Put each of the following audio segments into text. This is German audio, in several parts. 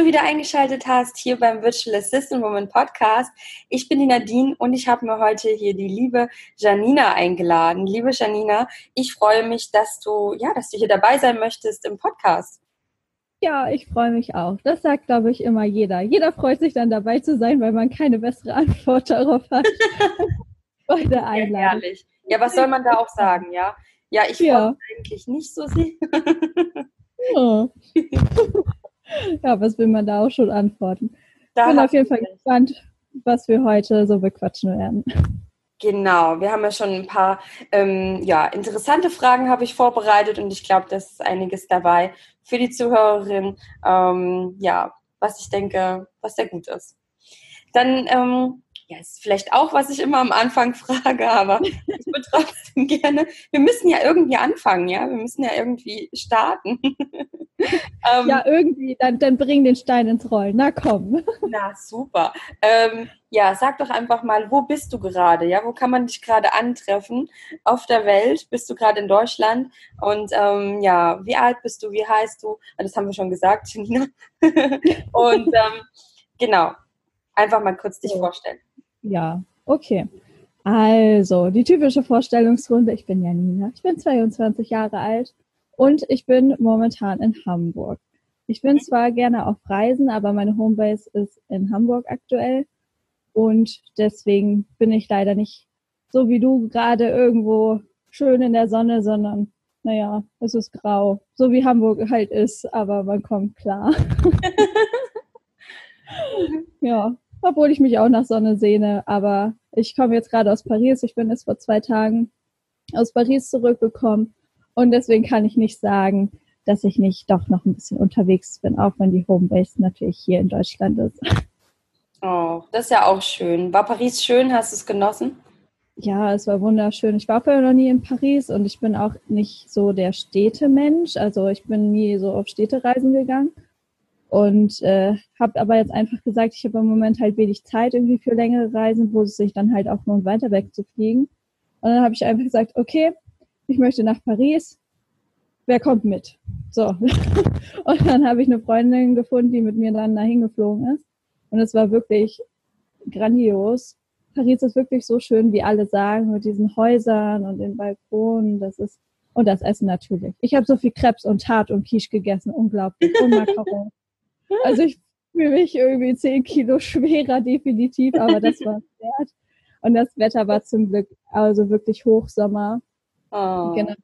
Du wieder eingeschaltet hast hier beim Virtual Assistant Woman Podcast. Ich bin die Nadine und ich habe mir heute hier die liebe Janina eingeladen. Liebe Janina, ich freue mich, dass du, ja, dass du hier dabei sein möchtest im Podcast. Ja, ich freue mich auch. Das sagt, glaube ich, immer jeder. Jeder freut sich dann dabei zu sein, weil man keine bessere Antwort darauf hat. Bei der Einladung. Ja, ehrlich. Ja, was soll man da auch sagen, ja? Ja, ich freue ja. mich eigentlich nicht so sehr. Ja. ja, was will man da auch schon antworten? Ich bin auf jeden Fall gespannt, was wir heute so bequatschen werden. Genau, wir haben ja schon ein paar ähm, ja, interessante Fragen habe ich vorbereitet und ich glaube, das ist einiges dabei für die Zuhörerin, ähm, ja, was ich denke, was sehr gut ist. Dann ähm, ja, ist vielleicht auch, was ich immer am Anfang frage, aber ich würde trotzdem gerne, wir müssen ja irgendwie anfangen, ja, wir müssen ja irgendwie starten. ähm, ja, irgendwie, dann, dann bring den Stein ins Rollen, na komm. Na, super. Ähm, ja, sag doch einfach mal, wo bist du gerade, ja, wo kann man dich gerade antreffen auf der Welt? Bist du gerade in Deutschland? Und ähm, ja, wie alt bist du, wie heißt du? Das haben wir schon gesagt, Janina. Und ähm, genau, einfach mal kurz dich vorstellen. Ja, okay. Also, die typische Vorstellungsrunde. Ich bin Janina. Ich bin 22 Jahre alt und ich bin momentan in Hamburg. Ich bin zwar gerne auf Reisen, aber meine Homebase ist in Hamburg aktuell und deswegen bin ich leider nicht so wie du gerade irgendwo schön in der Sonne, sondern naja, es ist grau, so wie Hamburg halt ist, aber man kommt klar. ja, obwohl ich mich auch nach Sonne sehne. Aber ich komme jetzt gerade aus Paris. Ich bin jetzt vor zwei Tagen aus Paris zurückgekommen und deswegen kann ich nicht sagen, dass ich nicht doch noch ein bisschen unterwegs bin, auch wenn die Homebase natürlich hier in Deutschland ist. Oh, das ist ja auch schön. War Paris schön? Hast du es genossen? Ja, es war wunderschön. Ich war vorher noch nie in Paris und ich bin auch nicht so der Städtemensch. Also ich bin nie so auf Städtereisen gegangen. Und äh, habe aber jetzt einfach gesagt, ich habe im Moment halt wenig Zeit irgendwie für längere Reisen, wo es sich dann halt auch lohnt, weiter wegzufliegen. Und dann habe ich einfach gesagt, okay, ich möchte nach Paris. Wer kommt mit? So. und dann habe ich eine Freundin gefunden, die mit mir dann dahin geflogen ist. Und es war wirklich grandios. Paris ist wirklich so schön, wie alle sagen, mit diesen Häusern und den Balkonen. Das ist und das Essen natürlich. Ich habe so viel Krebs und Tart und Quiche gegessen, unglaublich. Und Macaron. Also ich fühle mich irgendwie zehn Kilo schwerer definitiv, aber das war wert. Und das Wetter war zum Glück also wirklich Hochsommer. Oh. Genau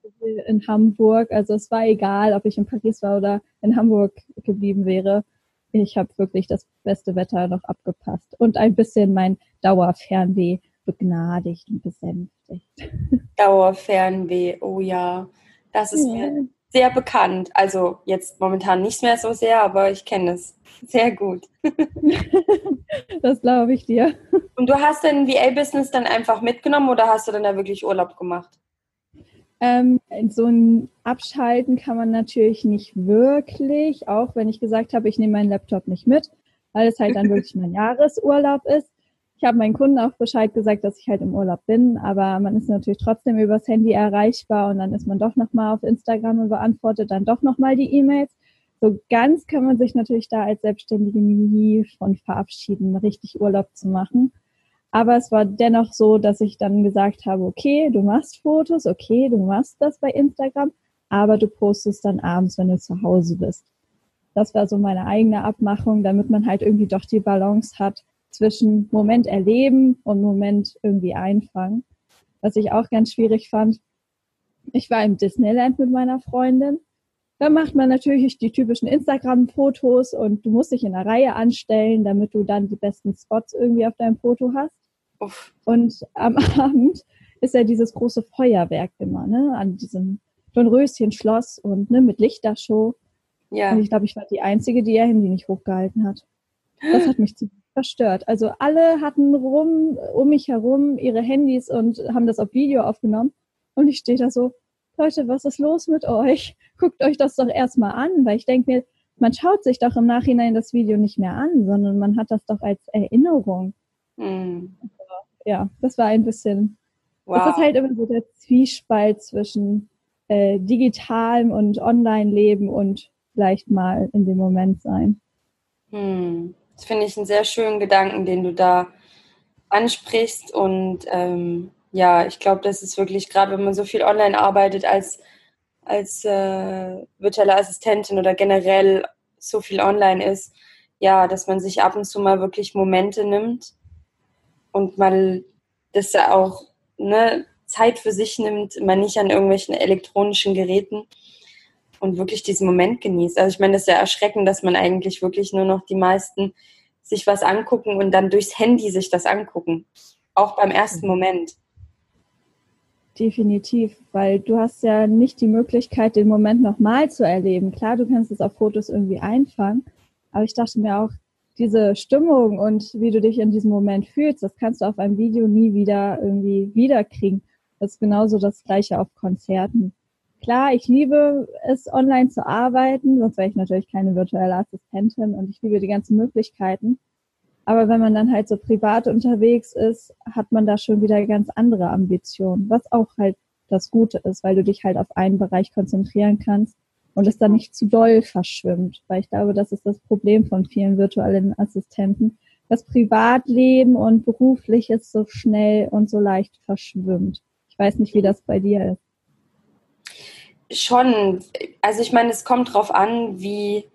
in Hamburg. Also es war egal, ob ich in Paris war oder in Hamburg geblieben wäre. Ich habe wirklich das beste Wetter noch abgepasst und ein bisschen mein Dauerfernweh begnadigt und besänftigt. Dauerfernweh, oh ja. Das ist ja. mir sehr bekannt. Also jetzt momentan nicht mehr so sehr, aber ich kenne es sehr gut. das glaube ich dir. Und du hast dein VA-Business dann einfach mitgenommen oder hast du dann da wirklich Urlaub gemacht? Ähm, so ein Abschalten kann man natürlich nicht wirklich, auch wenn ich gesagt habe, ich nehme meinen Laptop nicht mit, weil es halt dann wirklich mein Jahresurlaub ist ich habe meinen Kunden auch Bescheid gesagt, dass ich halt im Urlaub bin, aber man ist natürlich trotzdem übers Handy erreichbar und dann ist man doch nochmal auf Instagram und beantwortet dann doch nochmal die E-Mails. So ganz kann man sich natürlich da als Selbstständige nie von verabschieden, richtig Urlaub zu machen. Aber es war dennoch so, dass ich dann gesagt habe, okay, du machst Fotos, okay, du machst das bei Instagram, aber du postest dann abends, wenn du zu Hause bist. Das war so meine eigene Abmachung, damit man halt irgendwie doch die Balance hat, zwischen Moment erleben und Moment irgendwie einfangen. Was ich auch ganz schwierig fand, ich war im Disneyland mit meiner Freundin Dann macht man natürlich die typischen Instagram-Fotos und du musst dich in einer Reihe anstellen, damit du dann die besten Spots irgendwie auf deinem Foto hast. Uff. Und am Abend ist ja dieses große Feuerwerk immer, ne, an diesem Dornröschen-Schloss und ne, mit Lichtershow. Ja. Und ich glaube, ich war die Einzige, die ihr Handy nicht hochgehalten hat. Das hat mich ziemlich verstört. Also alle hatten rum, um mich herum ihre Handys und haben das auf Video aufgenommen. Und ich stehe da so, Leute, was ist los mit euch? Guckt euch das doch erstmal an, weil ich denke mir, man schaut sich doch im Nachhinein das Video nicht mehr an, sondern man hat das doch als Erinnerung. Mhm. ja, das war ein bisschen, wow. das ist halt immer so der Zwiespalt zwischen äh, digitalem und Online-Leben und vielleicht mal in dem Moment sein. Hm. Das finde ich einen sehr schönen Gedanken, den du da ansprichst. Und ähm, ja, ich glaube, das ist wirklich, gerade wenn man so viel online arbeitet als, als äh, virtuelle Assistentin oder generell so viel online ist, ja, dass man sich ab und zu mal wirklich Momente nimmt und mal das ja auch ne, Zeit für sich nimmt, man nicht an irgendwelchen elektronischen Geräten und wirklich diesen Moment genießt. Also ich meine, das ist ja erschreckend, dass man eigentlich wirklich nur noch die meisten sich was angucken und dann durchs Handy sich das angucken. Auch beim ersten mhm. Moment. Definitiv, weil du hast ja nicht die Möglichkeit, den Moment nochmal zu erleben. Klar, du kannst es auf Fotos irgendwie einfangen, aber ich dachte mir auch, diese Stimmung und wie du dich in diesem Moment fühlst, das kannst du auf einem Video nie wieder irgendwie wiederkriegen. Das ist genauso das gleiche auf Konzerten. Klar, ich liebe es, online zu arbeiten, sonst wäre ich natürlich keine virtuelle Assistentin und ich liebe die ganzen Möglichkeiten. Aber wenn man dann halt so privat unterwegs ist, hat man da schon wieder ganz andere Ambitionen, was auch halt das Gute ist, weil du dich halt auf einen Bereich konzentrieren kannst und es dann nicht zu doll verschwimmt. Weil ich glaube, das ist das Problem von vielen virtuellen Assistenten. Das Privatleben und berufliches so schnell und so leicht verschwimmt. Ich weiß nicht, wie das bei dir ist. Schon. Also ich meine, es kommt drauf an, wie,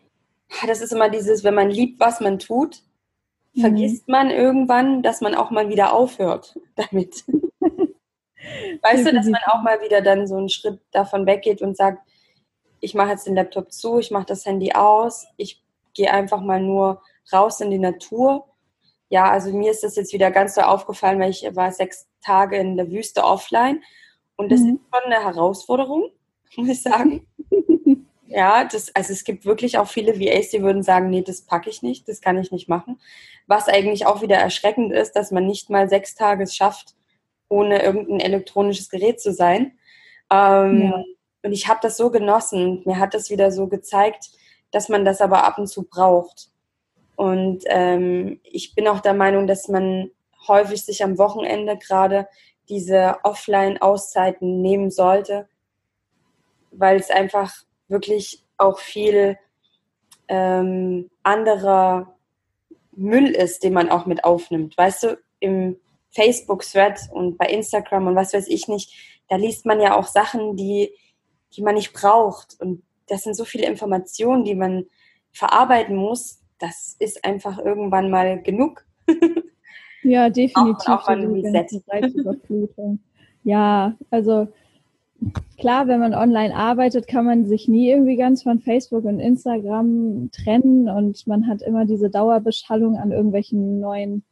das ist immer dieses, wenn man liebt, was man tut, mhm. vergisst man irgendwann, dass man auch mal wieder aufhört damit. weißt du, dass man auch mal wieder dann so einen Schritt davon weggeht und sagt, ich mache jetzt den Laptop zu, ich mache das Handy aus, ich gehe einfach mal nur raus in die Natur. Ja, also mir ist das jetzt wieder ganz so aufgefallen, weil ich war sechs Tage in der Wüste offline und das mhm. ist schon eine Herausforderung muss ich sagen. ja, das, also es gibt wirklich auch viele VAs, die würden sagen, nee, das packe ich nicht, das kann ich nicht machen. Was eigentlich auch wieder erschreckend ist, dass man nicht mal sechs Tage es schafft, ohne irgendein elektronisches Gerät zu sein. Ähm, ja. Und ich habe das so genossen. Mir hat das wieder so gezeigt, dass man das aber ab und zu braucht. Und ähm, ich bin auch der Meinung, dass man häufig sich am Wochenende gerade diese Offline-Auszeiten nehmen sollte, weil es einfach wirklich auch viel ähm, anderer Müll ist, den man auch mit aufnimmt. Weißt du, im Facebook-Thread und bei Instagram und was weiß ich nicht, da liest man ja auch Sachen, die, die man nicht braucht. Und das sind so viele Informationen, die man verarbeiten muss. Das ist einfach irgendwann mal genug. Ja, definitiv. auch, auch mal ein Reset. Ja, also klar, wenn man online arbeitet, kann man sich nie irgendwie ganz von Facebook und Instagram trennen und man hat immer diese Dauerbeschallung an irgendwelchen neuen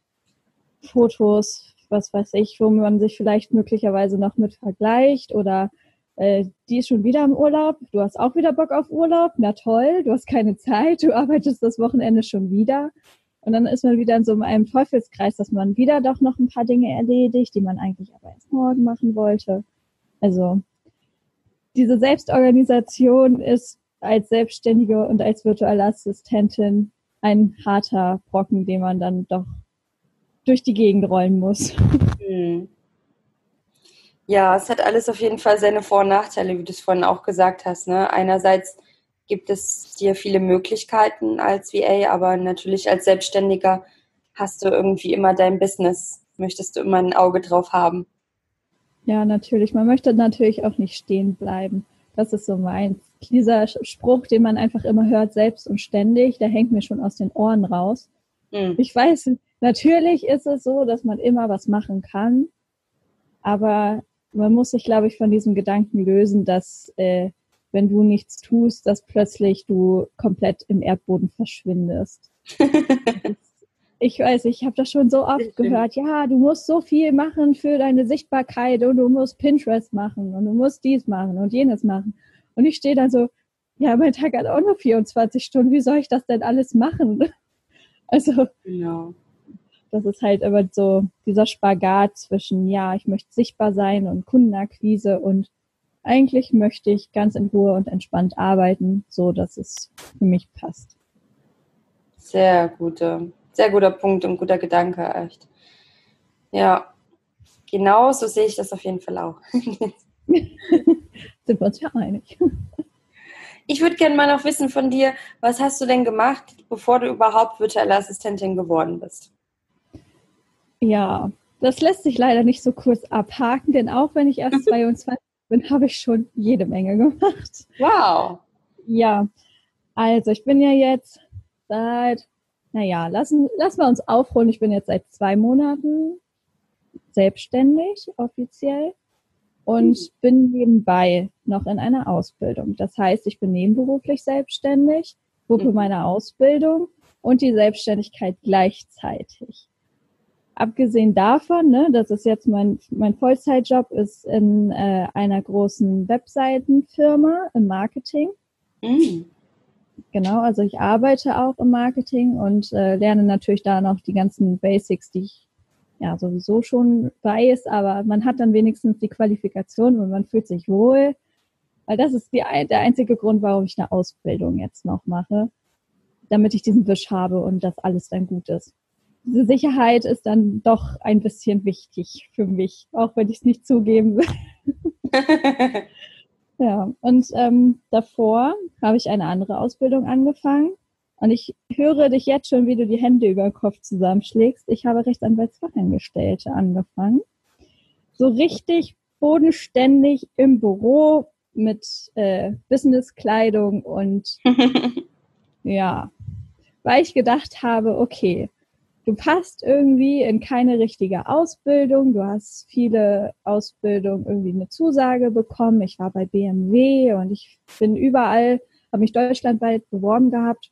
Fotos, was weiß ich, wo man sich vielleicht möglicherweise noch mit vergleicht oder äh, die ist schon wieder im Urlaub, du hast auch wieder Bock auf Urlaub, na toll, du hast keine Zeit, du arbeitest das Wochenende schon wieder. Und dann ist man wieder in so einem Teufelskreis, dass man wieder doch noch ein paar Dinge erledigt, die man eigentlich aber erst morgen machen wollte. Also diese Selbstorganisation ist als Selbstständige und als virtuelle Assistentin ein harter Brocken, den man dann doch durch die Gegend rollen muss. Hm. Ja, es hat alles auf jeden Fall seine Vor- und Nachteile, wie du es vorhin auch gesagt hast. Ne? Einerseits gibt es dir viele Möglichkeiten als VA, aber natürlich als Selbstständiger hast du irgendwie immer dein Business, möchtest du immer ein Auge drauf haben. Ja, natürlich. Man möchte natürlich auch nicht stehen bleiben. Das ist so meins. Dieser Spruch, den man einfach immer hört, selbst und ständig, der hängt mir schon aus den Ohren raus. Mhm. Ich weiß, natürlich ist es so, dass man immer was machen kann, aber man muss sich, glaube ich, von diesem Gedanken lösen, dass äh, wenn du nichts tust, dass plötzlich du komplett im Erdboden verschwindest. ich weiß, ich habe das schon so oft gehört. Ja, du musst so viel machen für deine Sichtbarkeit und du musst Pinterest machen und du musst dies machen und jenes machen. Und ich stehe da so, ja, mein Tag hat auch nur 24 Stunden. Wie soll ich das denn alles machen? Also, genau. das ist halt immer so dieser Spagat zwischen, ja, ich möchte sichtbar sein und Kundenakquise und eigentlich möchte ich ganz in Ruhe und entspannt arbeiten, so dass es für mich passt. Sehr gute, sehr guter Punkt und guter Gedanke, echt. Ja, genau so sehe ich das auf jeden Fall auch. Sind wir uns ja einig. Ich würde gerne mal noch wissen von dir, was hast du denn gemacht, bevor du überhaupt virtuelle Assistentin geworden bist? Ja, das lässt sich leider nicht so kurz abhaken, denn auch wenn ich erst 22 bin, habe ich schon jede Menge gemacht. Wow. Ja, also ich bin ja jetzt seit, naja, lassen, lassen wir uns aufholen. Ich bin jetzt seit zwei Monaten selbstständig offiziell und mhm. bin nebenbei noch in einer Ausbildung. Das heißt, ich bin nebenberuflich selbstständig, wuppe mhm. meine Ausbildung und die Selbstständigkeit gleichzeitig abgesehen davon, ne, das ist jetzt mein, mein Vollzeitjob, ist in äh, einer großen Webseitenfirma im Marketing. Mhm. Genau, also ich arbeite auch im Marketing und äh, lerne natürlich da noch die ganzen Basics, die ich ja sowieso schon weiß, aber man hat dann wenigstens die Qualifikation und man fühlt sich wohl. Weil das ist die, der einzige Grund, warum ich eine Ausbildung jetzt noch mache, damit ich diesen Wisch habe und das alles dann gut ist diese Sicherheit ist dann doch ein bisschen wichtig für mich, auch wenn ich es nicht zugeben will. ja, und ähm, davor habe ich eine andere Ausbildung angefangen. Und ich höre dich jetzt schon, wie du die Hände über den Kopf zusammenschlägst. Ich habe Rechtsanwaltsfachangestellte angefangen. So richtig bodenständig im Büro mit äh, Businesskleidung und ja, weil ich gedacht habe, okay, du passt irgendwie in keine richtige Ausbildung. Du hast viele Ausbildungen irgendwie eine Zusage bekommen. Ich war bei BMW und ich bin überall, habe mich deutschlandweit beworben gehabt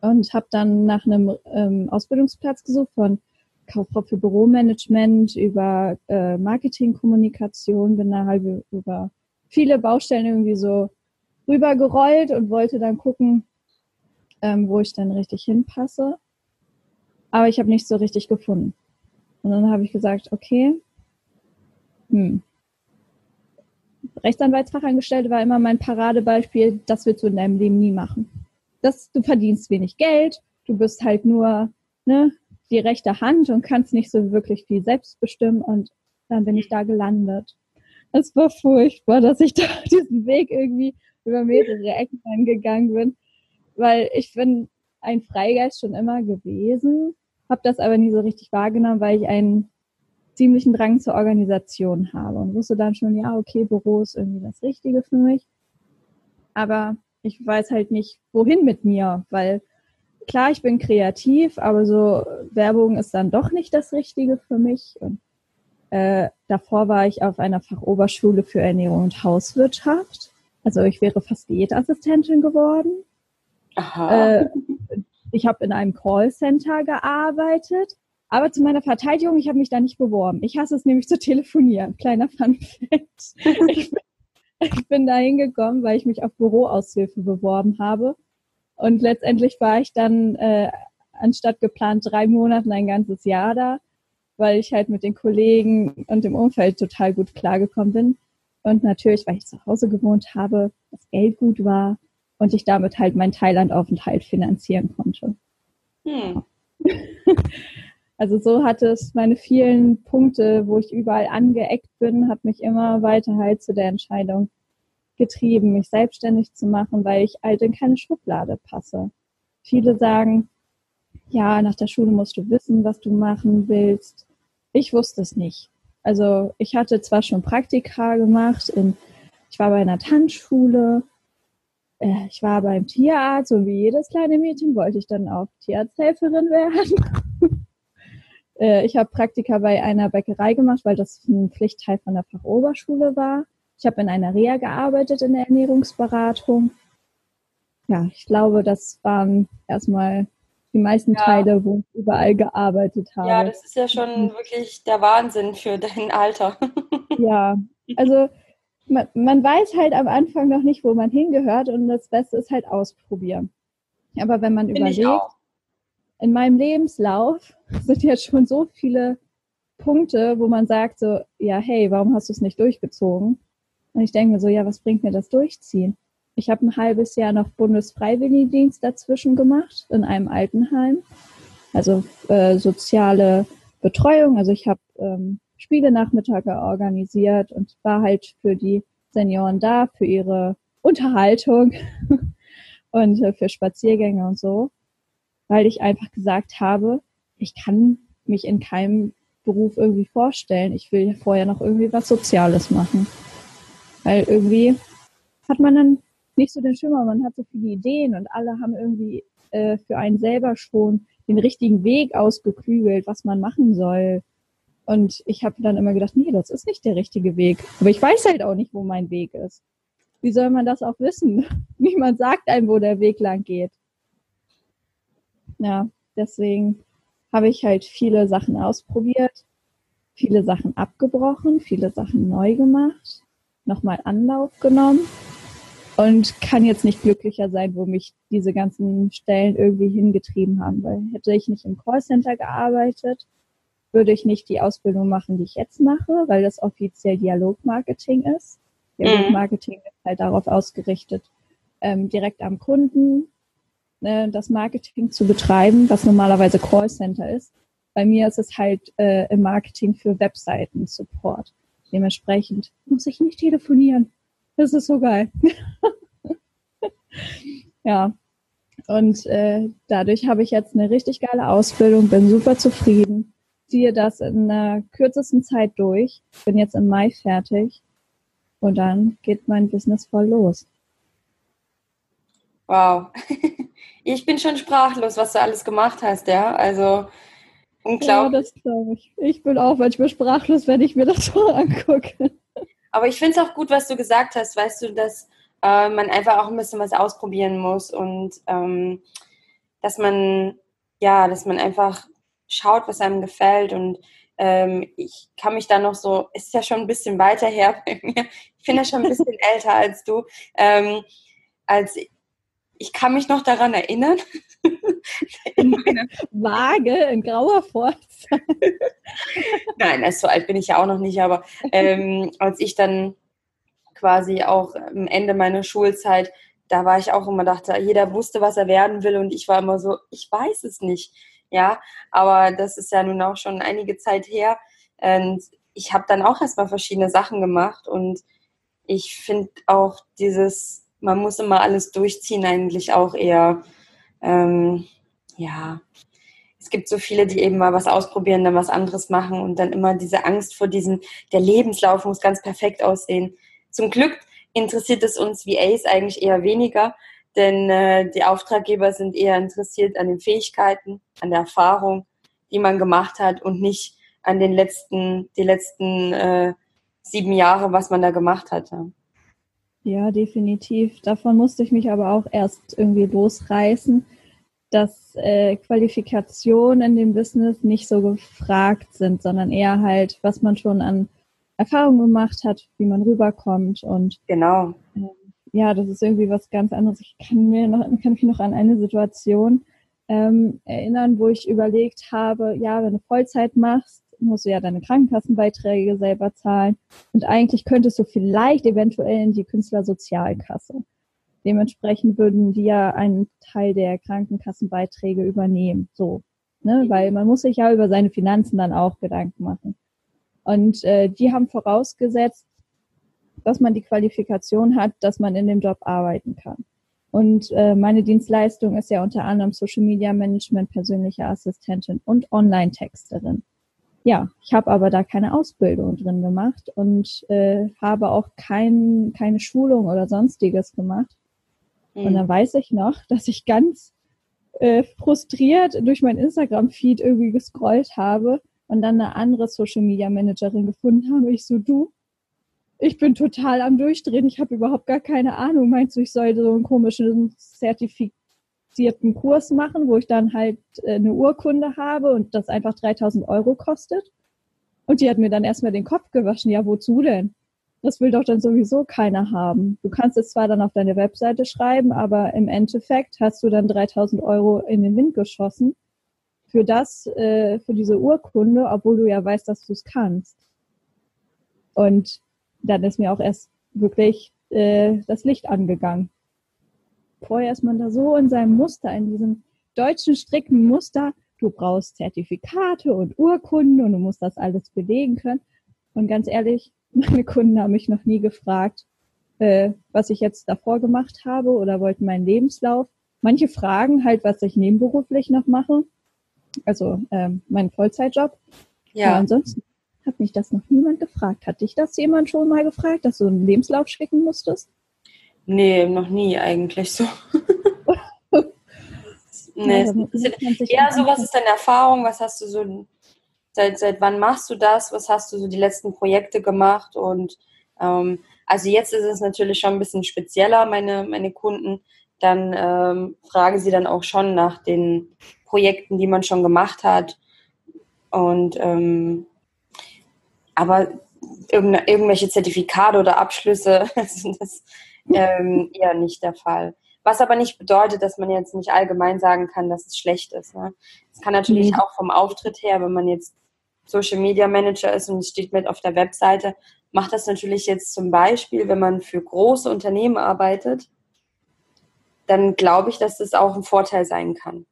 und habe dann nach einem ähm, Ausbildungsplatz gesucht von Kauffrau für Büromanagement über äh, Marketingkommunikation, bin da halt über viele Baustellen irgendwie so rübergerollt und wollte dann gucken, ähm, wo ich dann richtig hinpasse aber ich habe nichts so richtig gefunden. Und dann habe ich gesagt, okay, hm. Rechtsanwaltsfachangestellte war immer mein Paradebeispiel, das willst du in deinem Leben nie machen. Das, du verdienst wenig Geld, du bist halt nur ne, die rechte Hand und kannst nicht so wirklich viel selbst bestimmen und dann bin ich da gelandet. Es war furchtbar, dass ich da diesen Weg irgendwie über mehrere Ecken angegangen bin, weil ich bin ein Freigeist schon immer gewesen habe das aber nie so richtig wahrgenommen, weil ich einen ziemlichen Drang zur Organisation habe und wusste dann schon, ja, okay, Büro ist irgendwie das Richtige für mich. Aber ich weiß halt nicht, wohin mit mir, weil klar, ich bin kreativ, aber so Werbung ist dann doch nicht das Richtige für mich. Und äh, davor war ich auf einer Fachoberschule für Ernährung und Hauswirtschaft. Also ich wäre fast Diätassistentin geworden. Aha. Äh, ich habe in einem Callcenter gearbeitet, aber zu meiner Verteidigung, ich habe mich da nicht beworben. Ich hasse es nämlich zu telefonieren. Kleiner Fun Fact. Ich bin, ich bin da hingekommen, weil ich mich auf Büroaushilfe beworben habe. Und letztendlich war ich dann äh, anstatt geplant drei Monaten ein ganzes Jahr da, weil ich halt mit den Kollegen und dem Umfeld total gut klargekommen bin. Und natürlich, weil ich zu Hause gewohnt habe, das Geld gut war, und ich damit halt meinen Thailand-Aufenthalt finanzieren konnte. Hm. Also so hat es meine vielen Punkte, wo ich überall angeeckt bin, hat mich immer weiter halt zu der Entscheidung getrieben, mich selbstständig zu machen, weil ich halt in keine Schublade passe. Viele sagen, ja, nach der Schule musst du wissen, was du machen willst. Ich wusste es nicht. Also ich hatte zwar schon Praktika gemacht, in, ich war bei einer Tanzschule, äh, ich war beim Tierarzt und wie jedes kleine Mädchen wollte ich dann auch Tierarzthelferin werden. äh, ich habe Praktika bei einer Bäckerei gemacht, weil das ein Pflichtteil von der Fachoberschule war. Ich habe in einer Reha gearbeitet in der Ernährungsberatung. Ja, ich glaube, das waren erstmal die meisten ja. Teile, wo ich überall gearbeitet habe. Ja, das ist ja schon wirklich der Wahnsinn für dein Alter. ja, also man, man weiß halt am Anfang noch nicht, wo man hingehört und das Beste ist halt ausprobieren. Aber wenn man Find überlegt, in meinem Lebenslauf sind jetzt schon so viele Punkte, wo man sagt so, ja, hey, warum hast du es nicht durchgezogen? Und ich denke mir so, ja, was bringt mir das Durchziehen? Ich habe ein halbes Jahr noch Bundesfreiwilligendienst dazwischen gemacht in einem Altenheim. Also äh, soziale Betreuung. Also ich habe ähm, Spielenachmittage organisiert und war halt für die Senioren da, für ihre Unterhaltung und äh, für Spaziergänge und so, weil ich einfach gesagt habe, ich kann mich in keinem Beruf irgendwie vorstellen. Ich will vorher noch irgendwie was Soziales machen. Weil irgendwie hat man dann nicht so den Schimmer, man hat so viele Ideen und alle haben irgendwie äh, für einen selber schon den richtigen Weg ausgeklügelt, was man machen soll. Und ich habe dann immer gedacht, nee, das ist nicht der richtige Weg. Aber ich weiß halt auch nicht, wo mein Weg ist. Wie soll man das auch wissen? Niemand sagt einem, wo der Weg lang geht. Ja, deswegen habe ich halt viele Sachen ausprobiert, viele Sachen abgebrochen, viele Sachen neu gemacht, nochmal Anlauf genommen und kann jetzt nicht glücklicher sein, wo mich diese ganzen Stellen irgendwie hingetrieben haben. Weil hätte ich nicht im Callcenter gearbeitet, würde ich nicht die Ausbildung machen, die ich jetzt mache, weil das offiziell Dialogmarketing ist. Dialogmarketing mhm. ist halt darauf ausgerichtet, ähm, direkt am Kunden äh, das Marketing zu betreiben, was normalerweise Callcenter ist. Bei mir ist es halt äh, im Marketing für Webseiten Support. Dementsprechend muss ich nicht telefonieren. Das ist so geil. ja. Und äh, dadurch habe ich jetzt eine richtig geile Ausbildung, bin super zufrieden, ziehe das in der kürzesten Zeit durch, bin jetzt im Mai fertig und dann geht mein Business voll los. Wow. Ich bin schon sprachlos, was du alles gemacht hast, ja. Also unglaublich. Ja, das glaube ich. Ich bin auch manchmal sprachlos, wenn ich mir das so angucke. Aber ich finde es auch gut, was du gesagt hast, weißt du, dass äh, man einfach auch ein bisschen was ausprobieren muss und ähm, dass man, ja, dass man einfach schaut, was einem gefällt und ähm, ich kann mich da noch so, ist ja schon ein bisschen weiter her bei mir. Ich bin ja schon ein bisschen älter als du. Ähm, als ich kann mich noch daran erinnern. in meiner Waage in grauer Vorzeit. Nein, also so alt bin ich ja auch noch nicht, aber ähm, als ich dann quasi auch am Ende meiner Schulzeit, da war ich auch immer, dachte, jeder wusste, was er werden will und ich war immer so, ich weiß es nicht. Ja, aber das ist ja nun auch schon einige Zeit her und ich habe dann auch erstmal verschiedene Sachen gemacht und ich finde auch dieses man muss immer alles durchziehen, eigentlich auch eher, ähm, ja, es gibt so viele, die eben mal was ausprobieren, dann was anderes machen und dann immer diese Angst vor diesem, der Lebenslauf muss ganz perfekt aussehen. Zum Glück interessiert es uns VAs eigentlich eher weniger, denn äh, die Auftraggeber sind eher interessiert an den Fähigkeiten, an der Erfahrung, die man gemacht hat und nicht an den letzten, die letzten äh, sieben Jahre, was man da gemacht hatte. Ja, definitiv. Davon musste ich mich aber auch erst irgendwie losreißen, dass äh, Qualifikationen in dem Business nicht so gefragt sind, sondern eher halt, was man schon an Erfahrung gemacht hat, wie man rüberkommt und genau. Äh, ja, das ist irgendwie was ganz anderes. Ich kann mir noch, kann mich noch an eine Situation ähm, erinnern, wo ich überlegt habe, ja, wenn du Vollzeit machst, musst du ja deine Krankenkassenbeiträge selber zahlen. Und eigentlich könntest du vielleicht eventuell in die Künstlersozialkasse. Dementsprechend würden die ja einen Teil der Krankenkassenbeiträge übernehmen. So. Ne? Weil man muss sich ja über seine Finanzen dann auch Gedanken machen. Und äh, die haben vorausgesetzt, dass man die Qualifikation hat, dass man in dem Job arbeiten kann. Und äh, meine Dienstleistung ist ja unter anderem Social Media Management, persönliche Assistentin und Online-Texterin ja, ich habe aber da keine Ausbildung drin gemacht und äh, habe auch kein, keine Schulung oder sonstiges gemacht. Mhm. Und dann weiß ich noch, dass ich ganz äh, frustriert durch mein Instagram-Feed irgendwie gescrollt habe und dann eine andere Social Media Managerin gefunden habe. Ich so, du, ich bin total am Durchdrehen. Ich habe überhaupt gar keine Ahnung. Meinst du, ich soll so einen komischen zertifizierten Kurs machen, wo ich dann halt äh, eine Urkunde habe und das einfach 3000 Euro kostet? Und die hat mir dann erstmal den Kopf gewaschen. Ja, wozu denn? Das will doch dann sowieso keiner haben. Du kannst es zwar dann auf deine Webseite schreiben, aber im Endeffekt hast du dann 3000 Euro in den Wind geschossen für das, äh, für diese Urkunde, obwohl du ja weißt, dass du es kannst. Und dann ist mir auch erst wirklich äh, das Licht angegangen. Vorher ist man da so in seinem Muster, in diesem deutschen strikten Muster. Du brauchst Zertifikate und Urkunden und du musst das alles belegen können. Und ganz ehrlich, meine Kunden haben mich noch nie gefragt, äh, was ich jetzt davor gemacht habe oder wollten meinen Lebenslauf. Manche fragen halt, was ich nebenberuflich noch mache, also ähm, meinen Vollzeitjob. Ja. Aber ansonsten hat mich das noch niemand gefragt. Hat dich das jemand schon mal gefragt, dass du einen Lebenslauf schicken musstest? Nee, noch nie eigentlich so. nee, ja, so was ist deine Erfahrung? Was hast du so Seit, seit wann machst du das? Was hast du so die letzten Projekte gemacht? Und ähm, also jetzt ist es natürlich schon ein bisschen spezieller, meine, meine Kunden. Dann ähm, fragen sie dann auch schon nach den Projekten, die man schon gemacht hat. Und ähm, aber irgendwelche Zertifikate oder Abschlüsse sind das ähm, eher nicht der Fall. Was aber nicht bedeutet, dass man jetzt nicht allgemein sagen kann, dass es schlecht ist. Ne? Es kann natürlich mhm. auch vom Auftritt her, wenn man jetzt Social Media Manager ist und es steht mit auf der Webseite, macht das natürlich jetzt zum Beispiel, wenn man für große Unternehmen arbeitet, dann glaube ich, dass das auch ein Vorteil sein kann.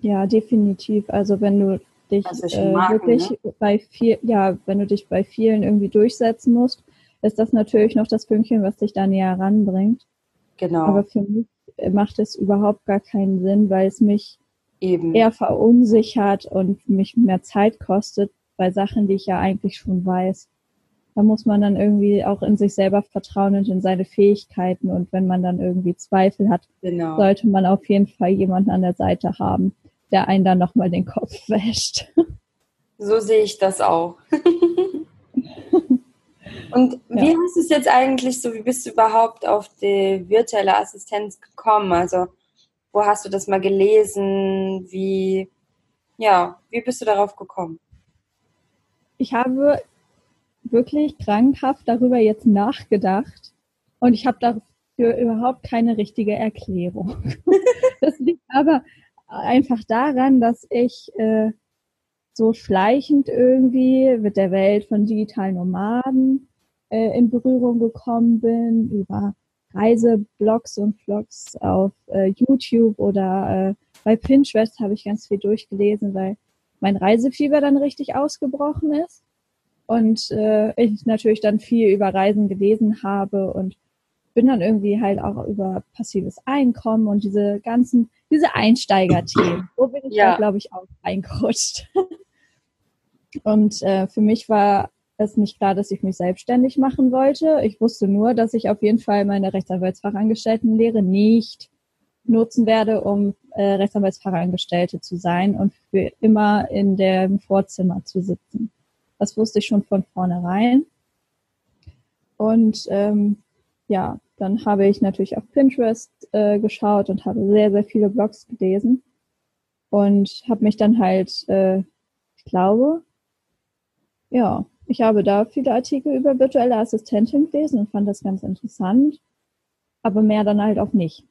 Ja, definitiv. Also wenn du dich äh, Marken, wirklich ne? bei viel, ja, wenn du dich bei vielen irgendwie durchsetzen musst, ist das natürlich noch das Pünktchen, was dich da näher ranbringt. Genau. Aber für mich macht es überhaupt gar keinen Sinn, weil es mich Eben. eher verunsichert und mich mehr Zeit kostet bei Sachen, die ich ja eigentlich schon weiß. Da muss man dann irgendwie auch in sich selber vertrauen und in seine Fähigkeiten. Und wenn man dann irgendwie Zweifel hat, genau. sollte man auf jeden Fall jemanden an der Seite haben, der einen dann nochmal den Kopf wäscht. So sehe ich das auch. Und wie ja. hast du es jetzt eigentlich so, wie bist du überhaupt auf die virtuelle Assistenz gekommen? Also wo hast du das mal gelesen? Wie, ja, wie bist du darauf gekommen? Ich habe wirklich krankhaft darüber jetzt nachgedacht und ich habe dafür überhaupt keine richtige Erklärung. das liegt aber einfach daran, dass ich äh, so schleichend irgendwie mit der Welt von digitalen Nomaden äh, in Berührung gekommen bin, über Reiseblogs und Vlogs auf äh, YouTube oder äh, bei Pinterest habe ich ganz viel durchgelesen, weil mein Reisefieber dann richtig ausgebrochen ist und äh, ich natürlich dann viel über Reisen gelesen habe und bin dann irgendwie halt auch über passives Einkommen und diese ganzen, diese Einsteigerthemen. Wo bin ich ja. da, glaube ich, auch reingerutscht. und äh, für mich war ist nicht klar, dass ich mich selbstständig machen wollte. Ich wusste nur, dass ich auf jeden Fall meine Rechtsanwaltsfachangestelltenlehre nicht nutzen werde, um äh, Rechtsanwaltsfachangestellte zu sein und für immer in dem Vorzimmer zu sitzen. Das wusste ich schon von vornherein. Und ähm, ja, dann habe ich natürlich auf Pinterest äh, geschaut und habe sehr, sehr viele Blogs gelesen und habe mich dann halt, äh, ich glaube, ja, ich habe da viele Artikel über virtuelle Assistentin gelesen und fand das ganz interessant, aber mehr dann halt auch nicht.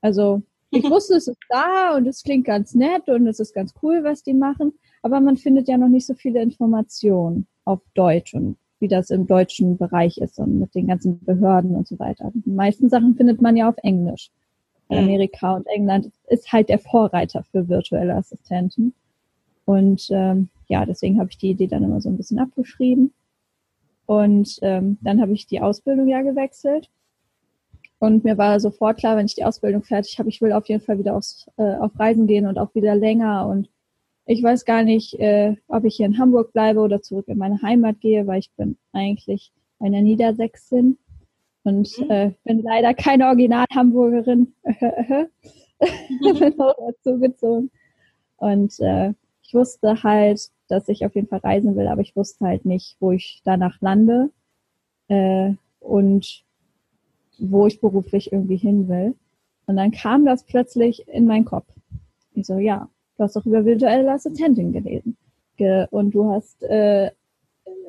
Also ich wusste, es ist da und es klingt ganz nett und es ist ganz cool, was die machen, aber man findet ja noch nicht so viele Informationen auf Deutsch und wie das im deutschen Bereich ist und mit den ganzen Behörden und so weiter. Die meisten Sachen findet man ja auf Englisch. Mhm. Amerika und England ist halt der Vorreiter für virtuelle Assistenten. Und ähm, ja, deswegen habe ich die Idee dann immer so ein bisschen abgeschrieben. Und ähm, dann habe ich die Ausbildung ja gewechselt. Und mir war sofort klar, wenn ich die Ausbildung fertig habe, ich will auf jeden Fall wieder aufs, äh, auf Reisen gehen und auch wieder länger. Und ich weiß gar nicht, äh, ob ich hier in Hamburg bleibe oder zurück in meine Heimat gehe, weil ich bin eigentlich eine Niedersächsin und mhm. äh, bin leider keine Original-Hamburgerin. bin auch dazu gezogen. Und äh, ich wusste halt, dass ich auf jeden Fall reisen will, aber ich wusste halt nicht, wo ich danach lande. äh, und wo ich beruflich irgendwie hin will. Und dann kam das plötzlich in meinen Kopf. Ich so, ja, du hast doch über virtuelle Assistentin gelesen. Und du hast äh,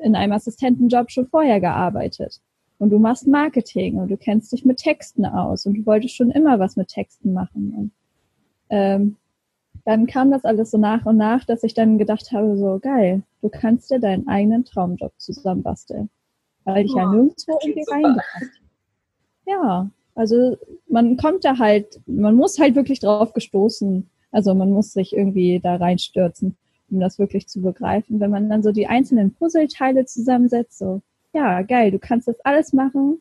in einem Assistentenjob schon vorher gearbeitet. Und du machst Marketing und du kennst dich mit Texten aus und du wolltest schon immer was mit Texten machen. Und, ähm, dann kam das alles so nach und nach, dass ich dann gedacht habe, so geil, du kannst dir deinen eigenen Traumjob zusammenbasteln. Weil ich ja, ja nirgendwo irgendwie reingepasst Ja, also man kommt da halt, man muss halt wirklich drauf gestoßen. Also man muss sich irgendwie da reinstürzen, um das wirklich zu begreifen. Wenn man dann so die einzelnen Puzzleteile zusammensetzt, so, ja, geil, du kannst das alles machen,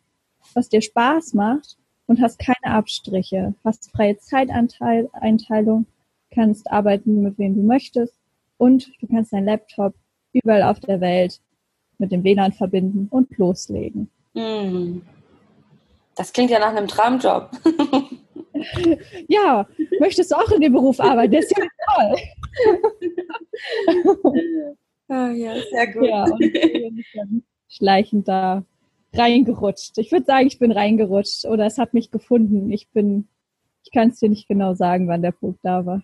was dir Spaß macht und hast keine Abstriche, hast freie Zeiteinteilung, kannst arbeiten, mit wem du möchtest und du kannst deinen Laptop überall auf der Welt mit dem WLAN verbinden und loslegen. Mm. Das klingt ja nach einem Traumjob. ja, möchtest du auch in dem Beruf arbeiten? Das ist ja toll. oh, ja, sehr gut. Ja, und schleichend da reingerutscht. Ich würde sagen, ich bin reingerutscht oder es hat mich gefunden. Ich bin, ich kann es dir nicht genau sagen, wann der Punkt da war.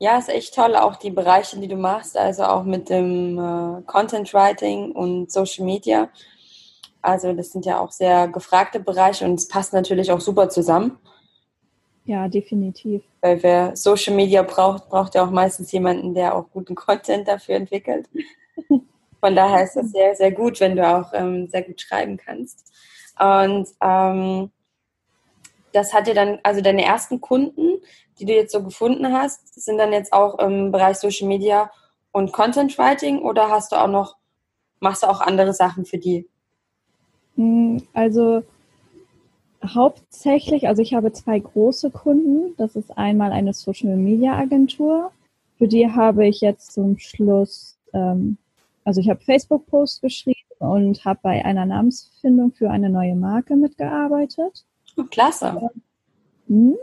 Ja, ist echt toll, auch die Bereiche, die du machst, also auch mit dem äh, Content Writing und Social Media. Also das sind ja auch sehr gefragte Bereiche und es passt natürlich auch super zusammen. Ja, definitiv. Weil wer Social Media braucht, braucht ja auch meistens jemanden, der auch guten Content dafür entwickelt. Von daher ist das sehr, sehr gut, wenn du auch ähm, sehr gut schreiben kannst. Und ähm, das hat dir dann, also deine ersten Kunden, die du jetzt so gefunden hast, sind dann jetzt auch im Bereich Social Media und Content Writing oder hast du auch noch, machst du auch andere Sachen für die? Hm, also hauptsächlich, also ich habe zwei große Kunden. Das ist einmal eine Social Media Agentur. Für die habe ich jetzt zum Schluss, ähm, also ich habe Facebook-Posts geschrieben und habe bei einer Namensfindung für eine neue Marke mitgearbeitet. Oh, klasse. Hm,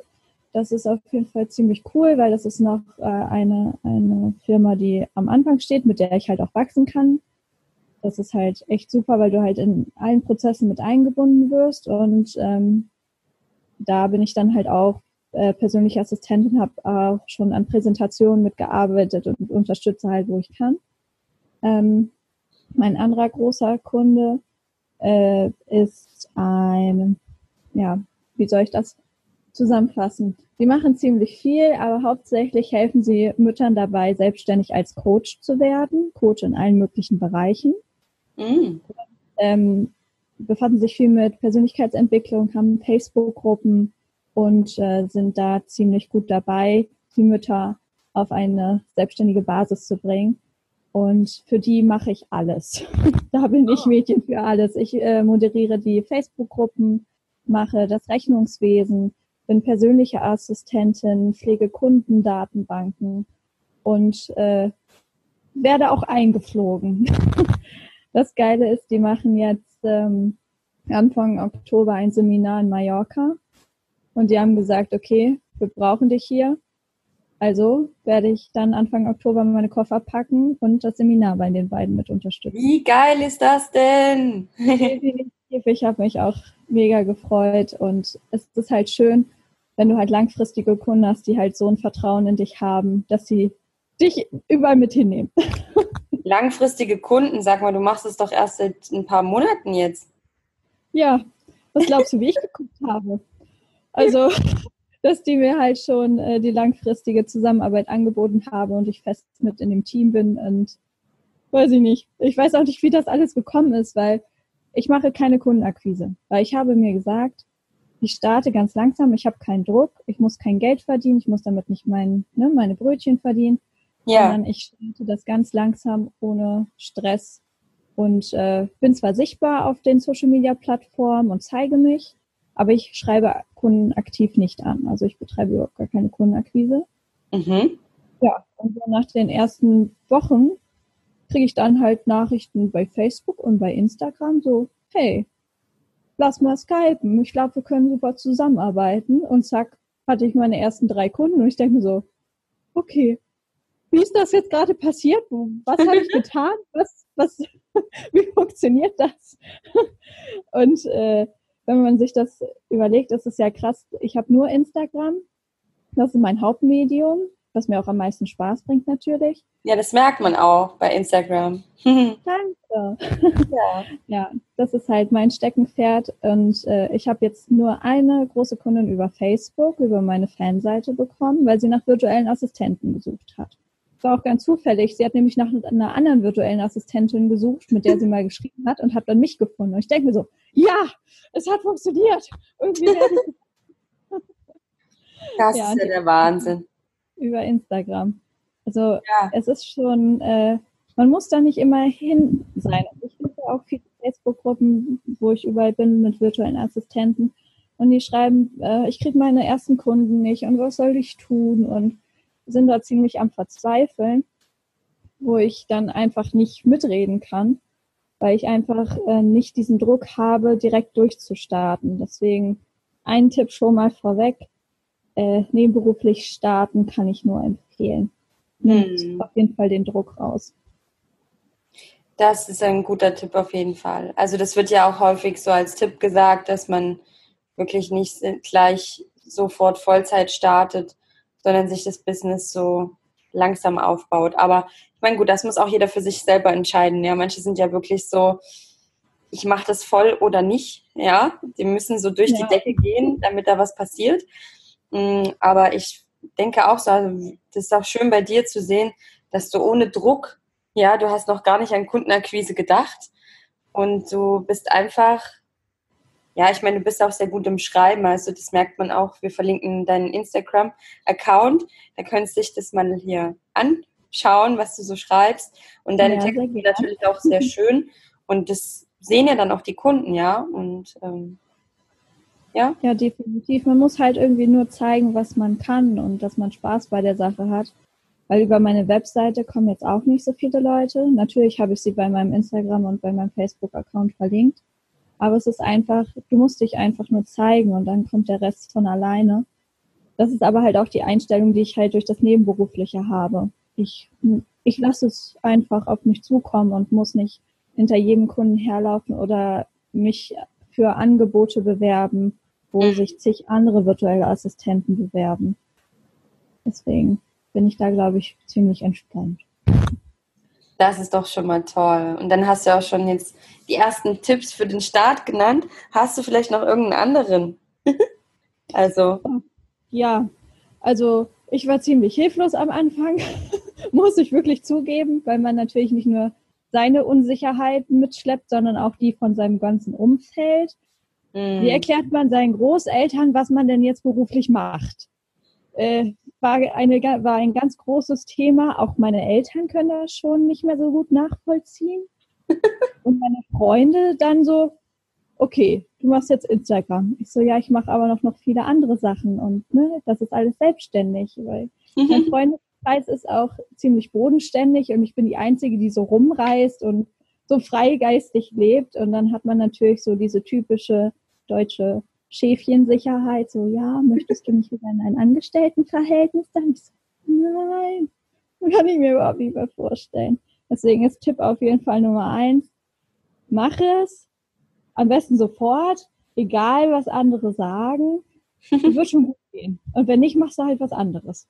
das ist auf jeden Fall ziemlich cool, weil das ist noch äh, eine, eine Firma, die am Anfang steht, mit der ich halt auch wachsen kann. Das ist halt echt super, weil du halt in allen Prozessen mit eingebunden wirst und ähm, da bin ich dann halt auch äh, persönliche Assistentin, habe auch schon an Präsentationen mitgearbeitet und unterstütze halt, wo ich kann. Ähm, mein anderer großer Kunde äh, ist ein, ja, wie soll ich das zusammenfassen? Sie machen ziemlich viel, aber hauptsächlich helfen sie Müttern dabei, selbstständig als Coach zu werden, Coach in allen möglichen Bereichen. Mhm. Ähm, befassen sich viel mit Persönlichkeitsentwicklung, haben Facebook-Gruppen und äh, sind da ziemlich gut dabei, die Mütter auf eine selbstständige Basis zu bringen. Und für die mache ich alles. da bin ich oh. Mädchen für alles. Ich äh, moderiere die Facebook-Gruppen, mache das Rechnungswesen, bin persönliche Assistentin, pflege Kundendatenbanken und äh, werde auch eingeflogen. das Geile ist, die machen jetzt ähm, Anfang Oktober ein Seminar in Mallorca und die haben gesagt, okay, wir brauchen dich hier. Also werde ich dann Anfang Oktober meine Koffer packen und das Seminar bei den beiden mit unterstützen. Wie geil ist das denn? Ich habe mich auch mega gefreut und es ist halt schön, wenn du halt langfristige Kunden hast, die halt so ein Vertrauen in dich haben, dass sie dich überall mit hinnehmen. Langfristige Kunden, sag mal, du machst es doch erst seit ein paar Monaten jetzt. Ja, was glaubst du, wie ich geguckt habe? Also, dass die mir halt schon äh, die langfristige Zusammenarbeit angeboten haben und ich fest mit in dem Team bin und weiß ich nicht. Ich weiß auch nicht, wie das alles gekommen ist, weil ich mache keine Kundenakquise. Weil ich habe mir gesagt, ich starte ganz langsam, ich habe keinen Druck, ich muss kein Geld verdienen, ich muss damit nicht mein, ne, meine Brötchen verdienen, ja. sondern ich starte das ganz langsam ohne Stress und äh, bin zwar sichtbar auf den Social Media Plattformen und zeige mich, aber ich schreibe Kunden aktiv nicht an. Also ich betreibe überhaupt gar keine Kundenakquise. Mhm. Ja, und nach den ersten Wochen kriege ich dann halt Nachrichten bei Facebook und bei Instagram so, hey, lass mal skypen. Ich glaube, wir können super zusammenarbeiten. Und zack, hatte ich meine ersten drei Kunden und ich denke mir so, okay, wie ist das jetzt gerade passiert? Was habe ich getan? Was, was, wie funktioniert das? Und äh, wenn man sich das überlegt, ist es ja krass. Ich habe nur Instagram. Das ist mein Hauptmedium, was mir auch am meisten Spaß bringt natürlich. Ja, das merkt man auch bei Instagram. Danke. Ja. ja, das ist halt mein Steckenpferd. Und äh, ich habe jetzt nur eine große Kundin über Facebook, über meine Fanseite bekommen, weil sie nach virtuellen Assistenten gesucht hat war auch ganz zufällig. Sie hat nämlich nach einer anderen virtuellen Assistentin gesucht, mit der sie mal geschrieben hat und hat dann mich gefunden. Und ich denke mir so, ja, es hat funktioniert. Irgendwie Das ja, ist ja der Wahnsinn. Über Instagram. Also ja. es ist schon, äh, man muss da nicht immer hin sein. Ich finde auch viele Facebook-Gruppen, wo ich überall bin mit virtuellen Assistenten. Und die schreiben, äh, ich kriege meine ersten Kunden nicht und was soll ich tun? Und sind da ziemlich am Verzweifeln, wo ich dann einfach nicht mitreden kann, weil ich einfach äh, nicht diesen Druck habe, direkt durchzustarten. Deswegen ein Tipp schon mal vorweg. Äh, nebenberuflich starten kann ich nur empfehlen. Nimmt hm. auf jeden Fall den Druck raus. Das ist ein guter Tipp auf jeden Fall. Also das wird ja auch häufig so als Tipp gesagt, dass man wirklich nicht gleich sofort Vollzeit startet, sondern sich das Business so langsam aufbaut. Aber ich meine, gut, das muss auch jeder für sich selber entscheiden. Ja, manche sind ja wirklich so, ich mache das voll oder nicht. Ja, die müssen so durch ja. die Decke gehen, damit da was passiert. Mm, aber ich denke auch so, also das ist auch schön bei dir zu sehen, dass du ohne Druck, ja, du hast noch gar nicht an Kundenakquise gedacht und du bist einfach ja, ich meine, du bist auch sehr gut im Schreiben, also das merkt man auch. Wir verlinken deinen Instagram-Account. Da könntest du dich das mal hier anschauen, was du so schreibst. Und deine ja, Texte sind natürlich auch sehr schön. Und das sehen ja dann auch die Kunden, ja. Und ähm, ja. Ja, definitiv. Man muss halt irgendwie nur zeigen, was man kann und dass man Spaß bei der Sache hat. Weil über meine Webseite kommen jetzt auch nicht so viele Leute. Natürlich habe ich sie bei meinem Instagram und bei meinem Facebook-Account verlinkt. Aber es ist einfach, du musst dich einfach nur zeigen und dann kommt der Rest von alleine. Das ist aber halt auch die Einstellung, die ich halt durch das Nebenberufliche habe. Ich, ich lasse es einfach auf mich zukommen und muss nicht hinter jedem Kunden herlaufen oder mich für Angebote bewerben, wo mhm. sich zig andere virtuelle Assistenten bewerben. Deswegen bin ich da, glaube ich, ziemlich entspannt. Das ist doch schon mal toll. Und dann hast du auch schon jetzt die ersten Tipps für den Start genannt. Hast du vielleicht noch irgendeinen anderen? also. Ja, also ich war ziemlich hilflos am Anfang, muss ich wirklich zugeben, weil man natürlich nicht nur seine Unsicherheiten mitschleppt, sondern auch die von seinem ganzen Umfeld. Mm. Wie erklärt man seinen Großeltern, was man denn jetzt beruflich macht? Äh, war, eine, war ein ganz großes Thema. Auch meine Eltern können das schon nicht mehr so gut nachvollziehen. Und meine Freunde dann so, okay, du machst jetzt Instagram. Ich so, ja, ich mache aber noch, noch viele andere Sachen und ne, das ist alles selbstständig. Weil mhm. mein Freundeskreis ist auch ziemlich bodenständig und ich bin die Einzige, die so rumreist und so freigeistig lebt. Und dann hat man natürlich so diese typische deutsche Schäfchensicherheit, so, ja, möchtest du nicht wieder in ein Angestelltenverhältnis? Dann ich so, nein, kann ich mir überhaupt nicht mehr vorstellen. Deswegen ist Tipp auf jeden Fall Nummer eins, mach es, am besten sofort, egal was andere sagen, es wird schon gut gehen. Und wenn nicht, machst du halt was anderes.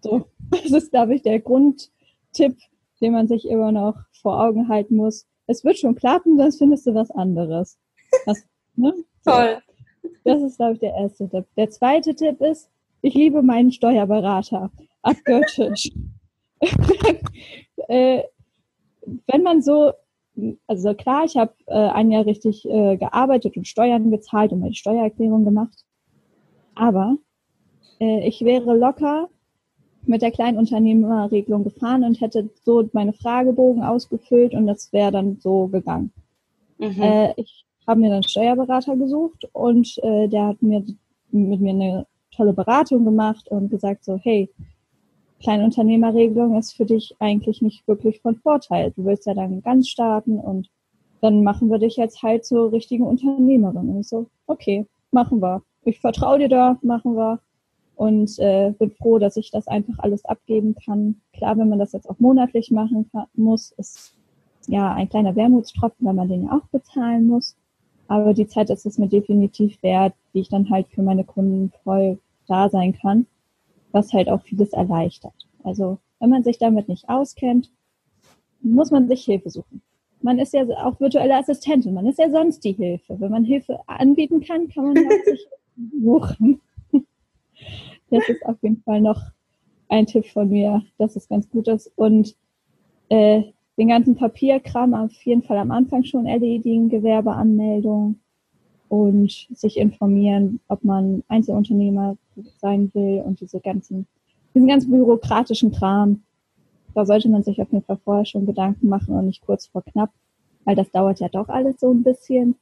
So, das ist, glaube ich, der Grundtipp, den man sich immer noch vor Augen halten muss. Es wird schon klappen, sonst findest du was anderes. Das, ne? Toll. Das ist, glaube ich, der erste Tipp. Der zweite Tipp ist, ich liebe meinen Steuerberater abgöttisch. äh, wenn man so, also klar, ich habe äh, ein Jahr richtig äh, gearbeitet und Steuern gezahlt und meine Steuererklärung gemacht, aber äh, ich wäre locker mit der Kleinunternehmerregelung gefahren und hätte so meine Fragebogen ausgefüllt und das wäre dann so gegangen. Mhm. Äh, ich habe mir dann Steuerberater gesucht und äh, der hat mir mit mir eine tolle Beratung gemacht und gesagt so, hey, Kleinunternehmerregelung ist für dich eigentlich nicht wirklich von Vorteil. Du willst ja dann ganz starten und dann machen wir dich jetzt halt zur richtigen Unternehmerin. Und ich so, okay, machen wir. Ich vertraue dir da, machen wir. und äh, bin froh, dass ich das einfach alles abgeben kann. Klar, wenn man das jetzt auch monatlich machen kann, muss, ist ja ein kleiner Wermutstropfen, weil man den ja auch bezahlen muss. Aber die Zeit ist es mir definitiv wert, die ich dann halt für meine Kunden voll da sein kann, was halt auch vieles erleichtert. Also wenn man sich damit nicht auskennt, muss man sich Hilfe suchen. Man ist ja auch virtuelle Assistentin, man ist ja sonst die Hilfe. Wenn man Hilfe anbieten kann, kann man sich suchen. Das ist auf jeden Fall noch ein Tipp von mir, dass es ganz gut ist. Und äh, den ganzen Papierkram auf jeden Fall am Anfang schon erledigen, Gewerbeanmeldung und sich informieren, ob man Einzelunternehmer sein will und diese ganzen, diesen ganzen bürokratischen Kram. Da sollte man sich auf jeden Fall vorher schon Gedanken machen und nicht kurz vor knapp, weil das dauert ja doch alles so ein bisschen.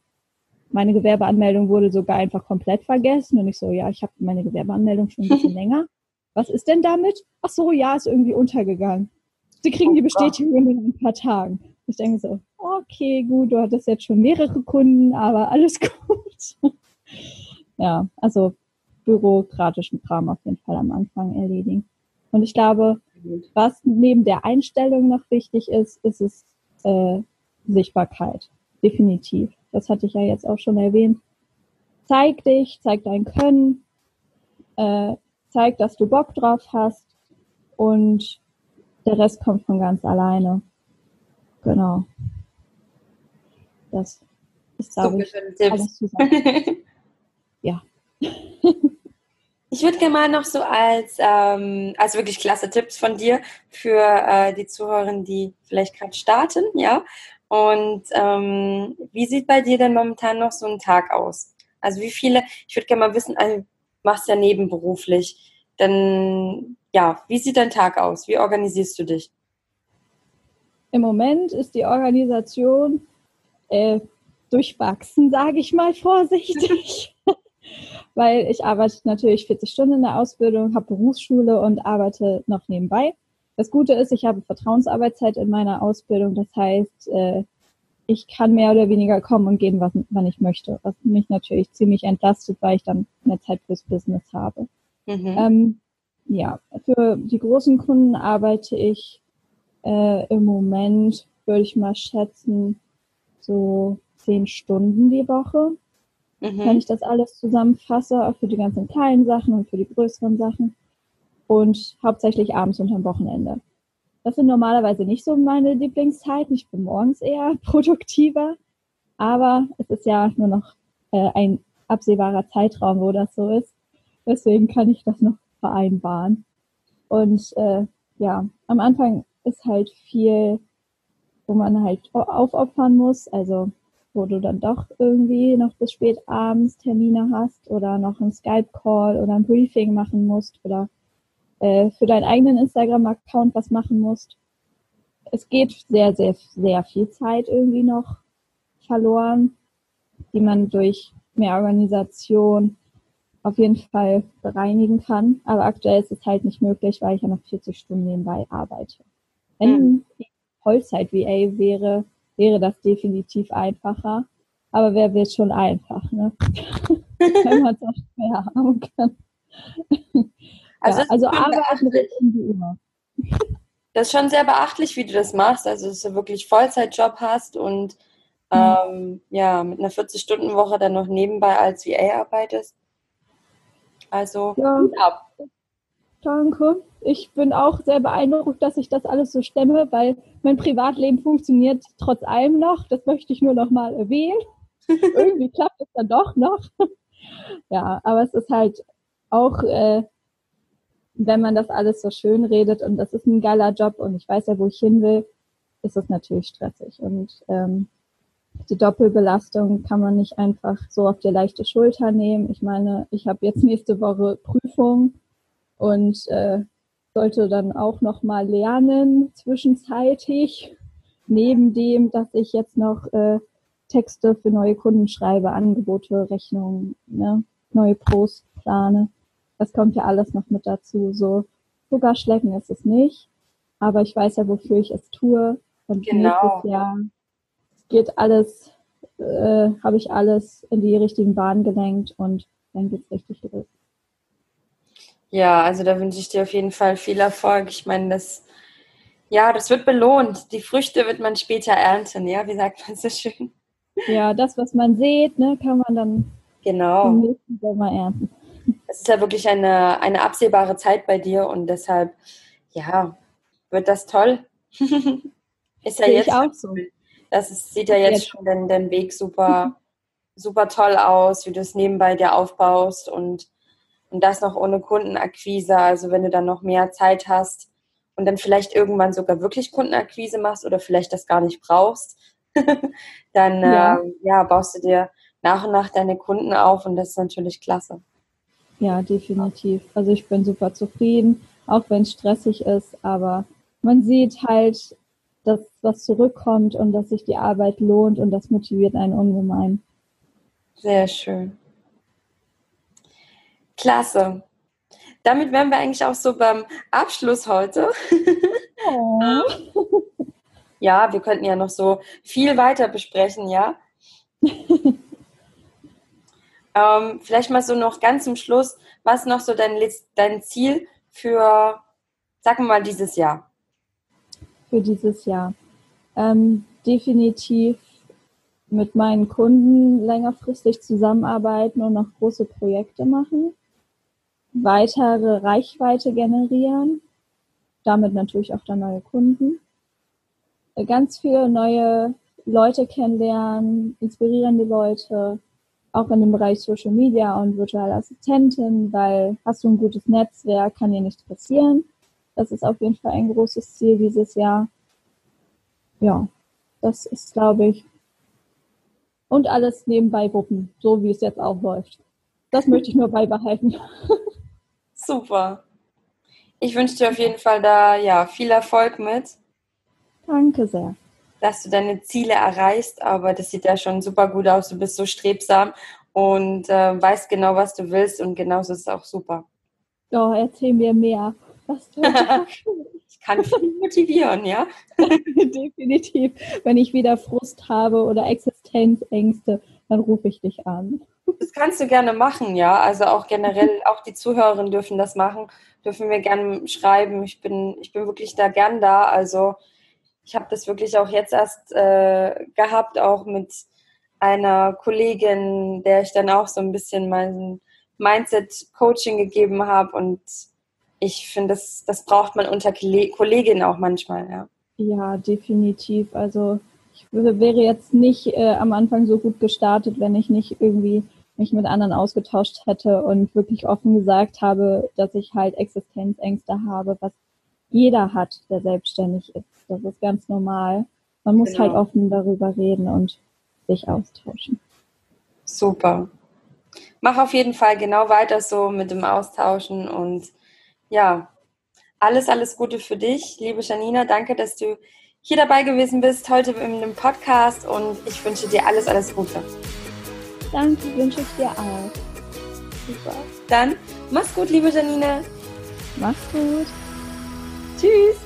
Meine Gewerbeanmeldung wurde sogar einfach komplett vergessen und ich so, ja, ich habe meine Gewerbeanmeldung schon ein bisschen länger. Was ist denn damit? Ach so, ja, ist irgendwie untergegangen. Sie kriegen die oh Bestätigung in ein paar Tagen. Ich denke so, okay, gut, du hattest jetzt schon mehrere Kunden, aber alles gut. ja, also bürokratischen Kram auf jeden Fall am Anfang erledigen. Und ich glaube, was neben der Einstellung noch wichtig ist, ist es äh, Sichtbarkeit. Definitiv. Das hatte ich ja jetzt auch schon erwähnt. Zeig dich, zeig dein Können, äh, zeig, dass du Bock drauf hast und der Rest kommt von ganz alleine. Genau. Das ist, glaube ich, alles zusammen. ja. Ich würde gerne mal noch so als, ähm, als wirklich klasse Tipps von dir für äh, die Zuhörerinnen, die vielleicht gerade starten, ja. Und ähm, wie sieht bei dir denn momentan noch so ein Tag aus? Also wie viele, ich würde gerne mal wissen, also, du machst ja nebenberuflich, dann ja, wie sieht dein Tag aus? Wie organisierst du dich? Im Moment ist die Organisation äh, durchwachsen, sage ich mal vorsichtig. Weil ich arbeite natürlich 40 Stunden in der Ausbildung, habe Berufsschule und arbeite noch nebenbei. Das Gute ist, ich habe Vertrauensarbeitszeit in meiner Ausbildung. Das heißt, äh, ich kann mehr oder weniger kommen und gehen, wann ich möchte. Was mich natürlich ziemlich entlastet, weil ich dann mehr Zeit fürs Business habe. Mhm. Ähm, ja, für die großen Kunden arbeite ich äh, im Moment, würde ich mal schätzen, so zehn Stunden die Woche. Mhm. Wenn ich das alles zusammenfasse, auch für die ganzen kleinen Sachen und für die größeren Sachen und hauptsächlich abends und am Wochenende. Das sind normalerweise nicht so meine Lieblingszeiten. Ich bin morgens eher produktiver, aber es ist ja nur noch äh, ein absehbarer Zeitraum, wo das so ist. Deswegen kann ich das noch vereinbaren. Und äh, ja, am Anfang ist halt viel, wo man halt aufopfern muss. Also wo du dann doch irgendwie noch bis spät abends Termine hast oder noch einen Skype-Call oder ein Briefing machen musst oder äh, für deinen eigenen Instagram-Account was machen musst. Es geht sehr, sehr, sehr viel Zeit irgendwie noch verloren, die man durch mehr Organisation auf jeden Fall bereinigen kann. Aber aktuell ist es halt nicht möglich, weil ich ja noch 40 Stunden nebenbei arbeite. Wenn mhm. ich Vollzeit-VA wäre, wäre das definitiv einfacher. Aber wer wird schon einfach, ne? Wenn man es auch schwer haben kann. Also, ja, also arbeiten irgendwie immer. Das ist schon sehr beachtlich, wie du das machst. Also, dass du wirklich Vollzeitjob hast und mhm. ähm, ja, mit einer 40-Stunden-Woche dann noch nebenbei als VA arbeitest. Also, ja. ab. Danke. Ich bin auch sehr beeindruckt, dass ich das alles so stemme, weil mein Privatleben funktioniert trotz allem noch. Das möchte ich nur noch mal erwähnen. Irgendwie klappt es dann doch noch. ja, aber es ist halt auch äh, wenn man das alles so schön redet und das ist ein geiler Job und ich weiß ja, wo ich hin will, ist es natürlich stressig. Und ähm, die Doppelbelastung kann man nicht einfach so auf die leichte Schulter nehmen. Ich meine, ich habe jetzt nächste Woche Prüfung und äh, sollte dann auch noch mal lernen zwischenzeitig, neben dem, dass ich jetzt noch äh, Texte für neue Kunden schreibe, Angebote, Rechnungen, ne, neue Posts plane. Das kommt ja alles noch mit dazu. So Zuckerschlecken ist es nicht, aber ich weiß ja, wofür ich es tue. Und genau. nächstes Jahr geht alles, äh, habe ich alles in die richtigen Bahnen gelenkt und dann geht's richtig los. Ja, also da wünsche ich dir auf jeden Fall viel Erfolg. Ich meine, das, ja, das wird belohnt. Die Früchte wird man später ernten, ja, wie sagt man so schön? Ja, das, was man sieht, ne, kann man dann genau. im nächsten Sommer ernten. Es ist ja wirklich eine, eine absehbare Zeit bei dir und deshalb, ja, wird das toll. ist ja Sehe jetzt ich auch so. Das ist, sieht ja jetzt schon den, den Weg super, super toll aus, wie du es nebenbei dir aufbaust und, und das noch ohne Kundenakquise. Also wenn du dann noch mehr Zeit hast und dann vielleicht irgendwann sogar wirklich Kundenakquise machst oder vielleicht das gar nicht brauchst, dann Ja. äh, ja, baust du dir nach und nach deine Kunden auf und das ist natürlich klasse. Ja, definitiv. Also ich bin super zufrieden, auch wenn es stressig ist, aber man sieht halt, dass was zurückkommt und dass sich die Arbeit lohnt und das motiviert einen ungemein. Sehr schön. Klasse. Damit wären wir eigentlich auch so beim Abschluss heute. Oh. Ja, wir könnten ja noch so viel weiter besprechen, ja. ähm, vielleicht mal so noch ganz zum Schluss, was noch so dein, dein Ziel für, sagen wir mal, dieses Jahr? Für dieses Jahr. Ähm, definitiv mit meinen Kunden längerfristig zusammenarbeiten und noch große Projekte machen, weitere Reichweite generieren, damit natürlich auch dann neue Kunden, Äh, ganz viele neue Leute kennenlernen, inspirierende Leute, auch in dem Bereich Social Media und virtuelle Assistentin, weil hast du ein gutes Netzwerk, kann dir nichts passieren. Das ist auf jeden Fall ein großes Ziel dieses Jahr. Ja, das ist, glaube ich. Und alles nebenbei wuppen, so wie es jetzt auch läuft. Das möchte ich nur beibehalten. Super. Ich wünsche dir auf jeden Fall da ja viel Erfolg mit, Danke sehr. dass du deine Ziele erreichst, aber das sieht ja schon super gut aus. Du bist so strebsam und äh, weißt genau, was du willst und genauso ist es auch super. Oh, erzähl mir mehr. Ich kann viel motivieren, ja? Definitiv. Wenn ich wieder Frust habe oder Existenzängste, dann rufe ich dich an. Das kannst du gerne machen, ja. Also auch generell, auch die Zuhörerinnen dürfen das machen, dürfen mir gerne schreiben. Ich bin, ich bin wirklich da gern da. Also ich habe das wirklich auch jetzt erst äh, gehabt, auch mit einer Kollegin, der ich dann auch so ein bisschen mein Mindset-Coaching gegeben habe. Und ich finde, das, das braucht man unter Kolleginnen auch manchmal, ja. Ja, definitiv. Also ich wär- wäre jetzt nicht äh, am Anfang so gut gestartet, wenn ich nicht irgendwie mich mit anderen ausgetauscht hätte und wirklich offen gesagt habe, dass ich halt Existenzängste habe, was jeder hat, der selbstständig ist. Das ist ganz normal. Man muss Genau. halt offen darüber reden und sich austauschen. Super. Mach auf jeden Fall genau weiter so mit dem Austauschen und ja, alles, alles Gute für dich, liebe Janina. Danke, dass du hier dabei gewesen bist heute in dem Podcast und ich wünsche dir alles, alles Gute. Danke, wünsche ich dir auch. Super. Dann mach's gut, liebe Janina. Mach's gut. Tschüss.